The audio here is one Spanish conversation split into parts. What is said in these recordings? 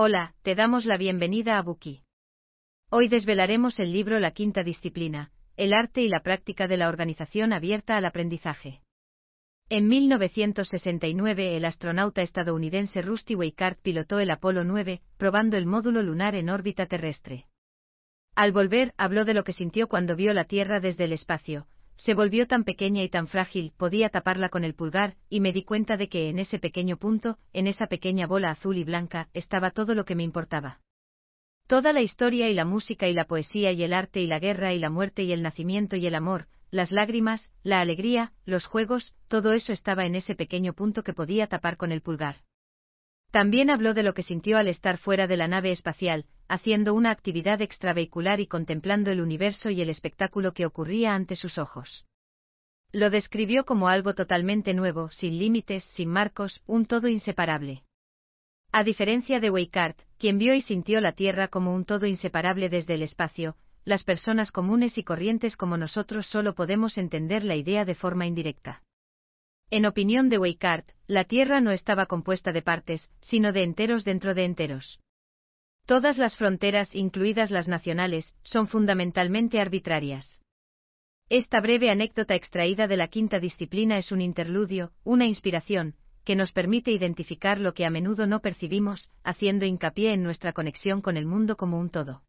Hola, te damos la bienvenida a Buki. Hoy desvelaremos el libro La quinta disciplina, el arte y la práctica de la organización abierta al aprendizaje. En 1969 el astronauta estadounidense Rusty Weikart pilotó el Apolo 9, probando el módulo lunar en órbita terrestre. Al volver, habló de lo que sintió cuando vio la Tierra desde el espacio, se volvió tan pequeña y tan frágil, podía taparla con el pulgar, y me di cuenta de que en ese pequeño punto, en esa pequeña bola azul y blanca, estaba todo lo que me importaba. Toda la historia y la música y la poesía y el arte y la guerra y la muerte y el nacimiento y el amor, las lágrimas, la alegría, los juegos, todo eso estaba en ese pequeño punto que podía tapar con el pulgar. También habló de lo que sintió al estar fuera de la nave espacial, haciendo una actividad extravehicular y contemplando el universo y el espectáculo que ocurría ante sus ojos. Lo describió como algo totalmente nuevo, sin límites, sin marcos, un todo inseparable. A diferencia de Weikart, quien vio y sintió la Tierra como un todo inseparable desde el espacio, las personas comunes y corrientes como nosotros solo podemos entender la idea de forma indirecta. En opinión de Weikart, la Tierra no estaba compuesta de partes, sino de enteros dentro de enteros. Todas las fronteras, incluidas las nacionales, son fundamentalmente arbitrarias. Esta breve anécdota extraída de la quinta disciplina es un interludio, una inspiración, que nos permite identificar lo que a menudo no percibimos, haciendo hincapié en nuestra conexión con el mundo como un todo.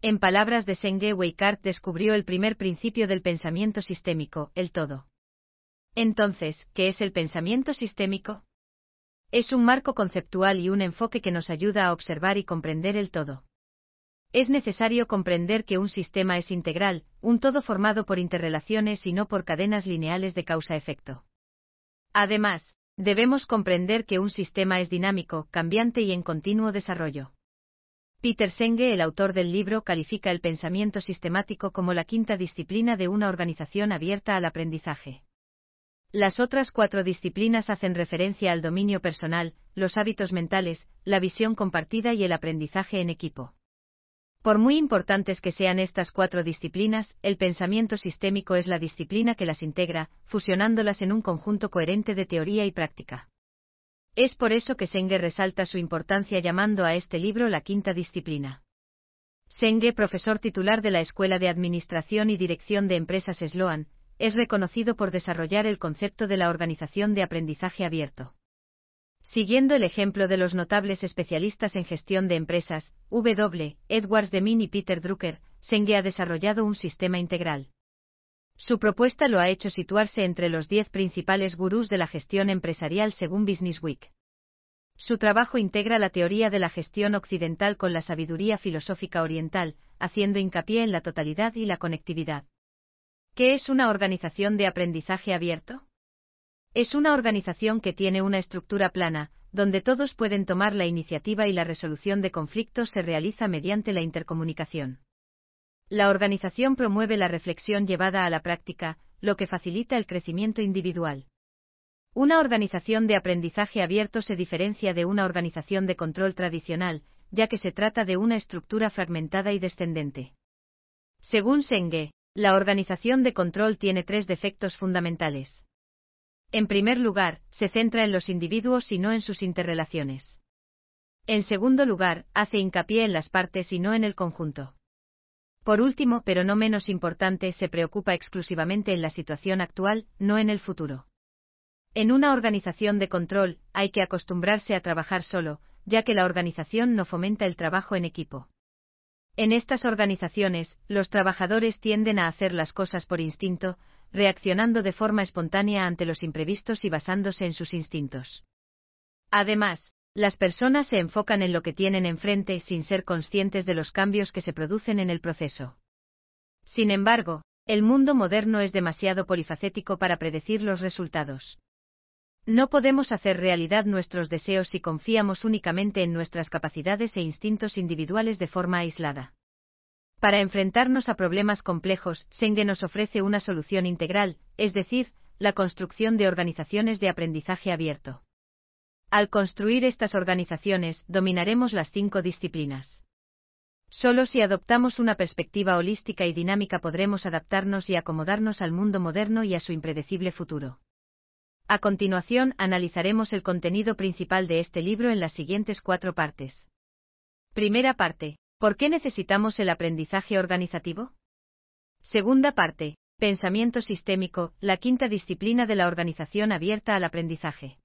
En palabras de Senge Weikart descubrió el primer principio del pensamiento sistémico, el todo. Entonces, ¿qué es el pensamiento sistémico? Es un marco conceptual y un enfoque que nos ayuda a observar y comprender el todo. Es necesario comprender que un sistema es integral, un todo formado por interrelaciones y no por cadenas lineales de causa-efecto. Además, debemos comprender que un sistema es dinámico, cambiante y en continuo desarrollo. Peter Senge, el autor del libro, califica el pensamiento sistemático como la quinta disciplina de una organización abierta al aprendizaje. Las otras cuatro disciplinas hacen referencia al dominio personal, los hábitos mentales, la visión compartida y el aprendizaje en equipo. Por muy importantes que sean estas cuatro disciplinas, el pensamiento sistémico es la disciplina que las integra, fusionándolas en un conjunto coherente de teoría y práctica. Es por eso que Senge resalta su importancia llamando a este libro la quinta disciplina. Senge, profesor titular de la Escuela de Administración y Dirección de Empresas Sloan, es reconocido por desarrollar el concepto de la organización de aprendizaje abierto. Siguiendo el ejemplo de los notables especialistas en gestión de empresas, W. Edwards Deming y Peter Drucker, Senge ha desarrollado un sistema integral. Su propuesta lo ha hecho situarse entre los diez principales gurús de la gestión empresarial según Business Week. Su trabajo integra la teoría de la gestión occidental con la sabiduría filosófica oriental, haciendo hincapié en la totalidad y la conectividad. ¿Qué es una organización de aprendizaje abierto? Es una organización que tiene una estructura plana, donde todos pueden tomar la iniciativa y la resolución de conflictos se realiza mediante la intercomunicación. La organización promueve la reflexión llevada a la práctica, lo que facilita el crecimiento individual. Una organización de aprendizaje abierto se diferencia de una organización de control tradicional, ya que se trata de una estructura fragmentada y descendente. Según Senge, la organización de control tiene tres defectos fundamentales. En primer lugar, se centra en los individuos y no en sus interrelaciones. En segundo lugar, hace hincapié en las partes y no en el conjunto. Por último, pero no menos importante, se preocupa exclusivamente en la situación actual, no en el futuro. En una organización de control, hay que acostumbrarse a trabajar solo, ya que la organización no fomenta el trabajo en equipo. En estas organizaciones, los trabajadores tienden a hacer las cosas por instinto, reaccionando de forma espontánea ante los imprevistos y basándose en sus instintos. Además, las personas se enfocan en lo que tienen enfrente sin ser conscientes de los cambios que se producen en el proceso. Sin embargo, el mundo moderno es demasiado polifacético para predecir los resultados. No podemos hacer realidad nuestros deseos si confiamos únicamente en nuestras capacidades e instintos individuales de forma aislada. Para enfrentarnos a problemas complejos, Senge nos ofrece una solución integral, es decir, la construcción de organizaciones de aprendizaje abierto. Al construir estas organizaciones, dominaremos las cinco disciplinas. Solo si adoptamos una perspectiva holística y dinámica podremos adaptarnos y acomodarnos al mundo moderno y a su impredecible futuro. A continuación, analizaremos el contenido principal de este libro en las siguientes cuatro partes. Primera parte. ¿Por qué necesitamos el aprendizaje organizativo? Segunda parte. Pensamiento sistémico, la quinta disciplina de la organización abierta al aprendizaje.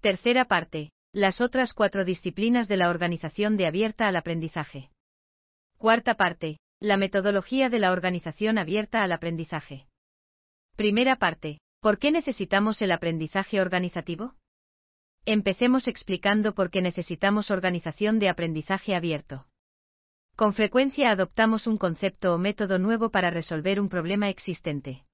Tercera parte. Las otras cuatro disciplinas de la organización de abierta al aprendizaje. Cuarta parte. La metodología de la organización abierta al aprendizaje. Primera parte. ¿Por qué necesitamos el aprendizaje organizativo? Empecemos explicando por qué necesitamos organización de aprendizaje abierto. Con frecuencia adoptamos un concepto o método nuevo para resolver un problema existente.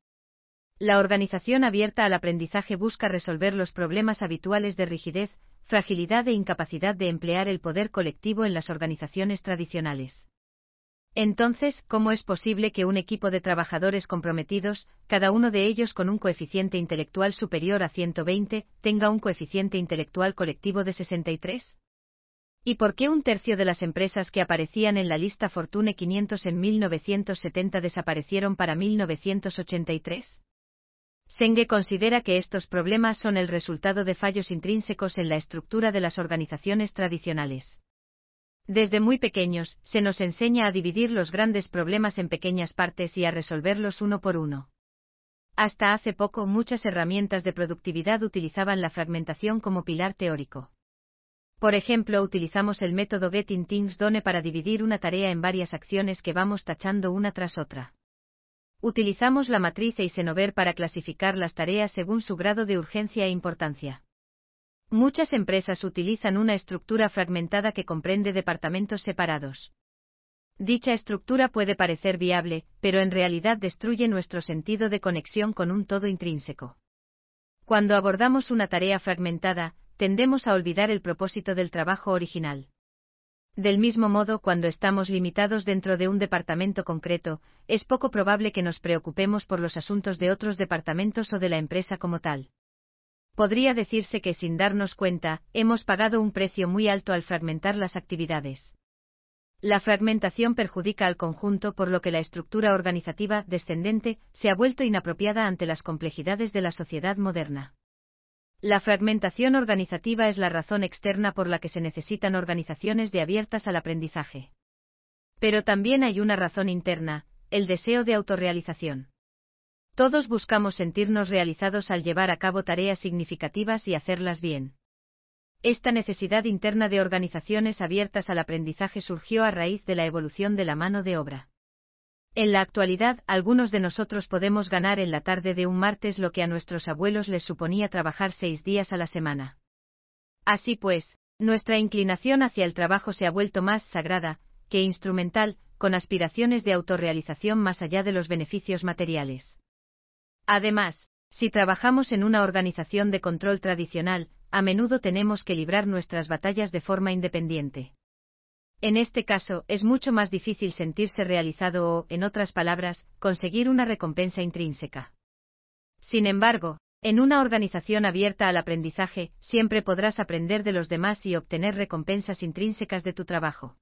La organización abierta al aprendizaje busca resolver los problemas habituales de rigidez, fragilidad e incapacidad de emplear el poder colectivo en las organizaciones tradicionales. Entonces, ¿cómo es posible que un equipo de trabajadores comprometidos, cada uno de ellos con un coeficiente intelectual superior a 120, tenga un coeficiente intelectual colectivo de 63? ¿Y por qué un tercio de las empresas que aparecían en la lista Fortune 500 en 1970 desaparecieron para 1983? Senge considera que estos problemas son el resultado de fallos intrínsecos en la estructura de las organizaciones tradicionales. Desde muy pequeños, se nos enseña a dividir los grandes problemas en pequeñas partes y a resolverlos uno por uno. Hasta hace poco muchas herramientas de productividad utilizaban la fragmentación como pilar teórico. Por ejemplo, utilizamos el método Getting Things Done para dividir una tarea en varias acciones que vamos tachando una tras otra. Utilizamos la matriz Eisenhower para clasificar las tareas según su grado de urgencia e importancia. Muchas empresas utilizan una estructura fragmentada que comprende departamentos separados. Dicha estructura puede parecer viable, pero en realidad destruye nuestro sentido de conexión con un todo intrínseco. Cuando abordamos una tarea fragmentada, tendemos a olvidar el propósito del trabajo original. Del mismo modo, cuando estamos limitados dentro de un departamento concreto, es poco probable que nos preocupemos por los asuntos de otros departamentos o de la empresa como tal. Podría decirse que sin darnos cuenta, hemos pagado un precio muy alto al fragmentar las actividades. La fragmentación perjudica al conjunto por lo que la estructura organizativa descendente se ha vuelto inapropiada ante las complejidades de la sociedad moderna. La fragmentación organizativa es la razón externa por la que se necesitan organizaciones de abiertas al aprendizaje. Pero también hay una razón interna, el deseo de autorrealización. Todos buscamos sentirnos realizados al llevar a cabo tareas significativas y hacerlas bien. Esta necesidad interna de organizaciones abiertas al aprendizaje surgió a raíz de la evolución de la mano de obra. En la actualidad, algunos de nosotros podemos ganar en la tarde de un martes lo que a nuestros abuelos les suponía trabajar seis días a la semana. Así pues, nuestra inclinación hacia el trabajo se ha vuelto más sagrada, que instrumental, con aspiraciones de autorrealización más allá de los beneficios materiales. Además, si trabajamos en una organización de control tradicional, a menudo tenemos que librar nuestras batallas de forma independiente. En este caso, es mucho más difícil sentirse realizado o, en otras palabras, conseguir una recompensa intrínseca. Sin embargo, en una organización abierta al aprendizaje, siempre podrás aprender de los demás y obtener recompensas intrínsecas de tu trabajo.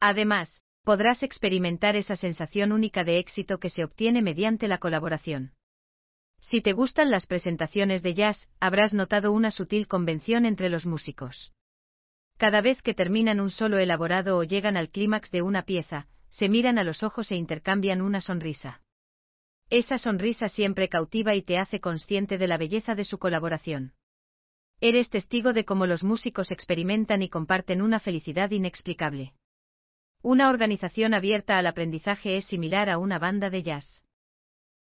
Además, podrás experimentar esa sensación única de éxito que se obtiene mediante la colaboración. Si te gustan las presentaciones de jazz, habrás notado una sutil convención entre los músicos. Cada vez que terminan un solo elaborado o llegan al clímax de una pieza, se miran a los ojos e intercambian una sonrisa. Esa sonrisa siempre cautiva y te hace consciente de la belleza de su colaboración. Eres testigo de cómo los músicos experimentan y comparten una felicidad inexplicable. Una organización abierta al aprendizaje es similar a una banda de jazz.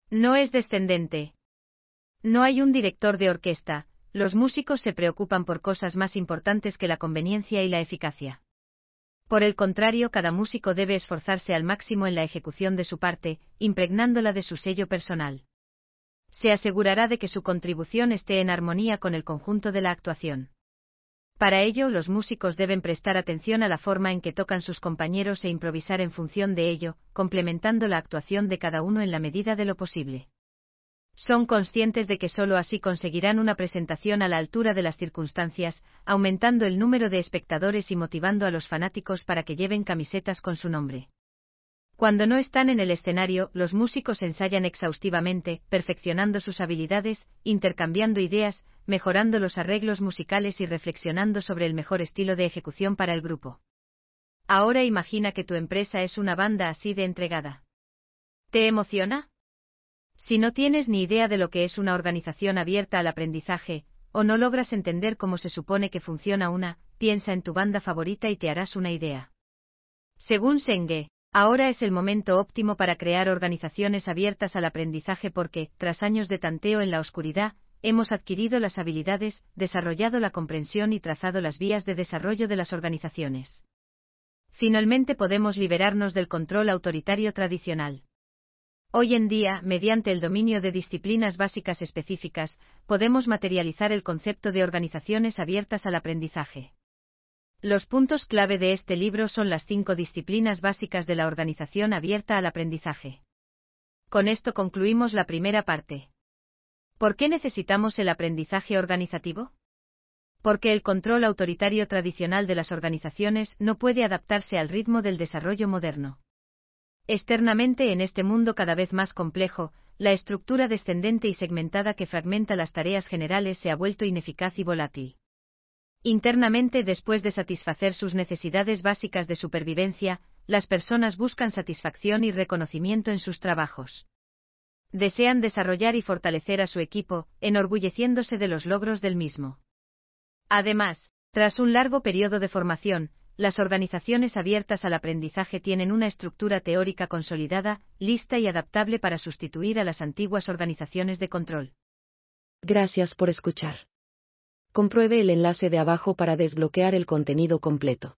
No es descendente. No hay un director de orquesta, los músicos se preocupan por cosas más importantes que la conveniencia y la eficacia. Por el contrario, cada músico debe esforzarse al máximo en la ejecución de su parte, impregnándola de su sello personal. Se asegurará de que su contribución esté en armonía con el conjunto de la actuación. Para ello, los músicos deben prestar atención a la forma en que tocan sus compañeros e improvisar en función de ello, complementando la actuación de cada uno en la medida de lo posible. Son conscientes de que sólo así conseguirán una presentación a la altura de las circunstancias, aumentando el número de espectadores y motivando a los fanáticos para que lleven camisetas con su nombre. Cuando no están en el escenario, los músicos ensayan exhaustivamente, perfeccionando sus habilidades, intercambiando ideas, mejorando los arreglos musicales y reflexionando sobre el mejor estilo de ejecución para el grupo. Ahora imagina que tu empresa es una banda así de entregada. ¿Te emociona? Si no tienes ni idea de lo que es una organización abierta al aprendizaje, o no logras entender cómo se supone que funciona una, piensa en tu banda favorita y te harás una idea. Según Senge, ahora es el momento óptimo para crear organizaciones abiertas al aprendizaje porque, tras años de tanteo en la oscuridad, hemos adquirido las habilidades, desarrollado la comprensión y trazado las vías de desarrollo de las organizaciones. Finalmente podemos liberarnos del control autoritario tradicional. Hoy en día, mediante el dominio de disciplinas básicas específicas, podemos materializar el concepto de organizaciones abiertas al aprendizaje. Los puntos clave de este libro son las cinco disciplinas básicas de la organización abierta al aprendizaje. Con esto concluimos la primera parte. ¿Por qué necesitamos el aprendizaje organizativo? Porque el control autoritario tradicional de las organizaciones no puede adaptarse al ritmo del desarrollo moderno. Externamente en este mundo cada vez más complejo, la estructura descendente y segmentada que fragmenta las tareas generales se ha vuelto ineficaz y volátil. Internamente, después de satisfacer sus necesidades básicas de supervivencia, las personas buscan satisfacción y reconocimiento en sus trabajos. Desean desarrollar y fortalecer a su equipo, enorgulleciéndose de los logros del mismo. Además, tras un largo periodo de formación, las organizaciones abiertas al aprendizaje tienen una estructura teórica consolidada, lista y adaptable para sustituir a las antiguas organizaciones de control. Gracias por escuchar. Compruebe el enlace de abajo para desbloquear el contenido completo.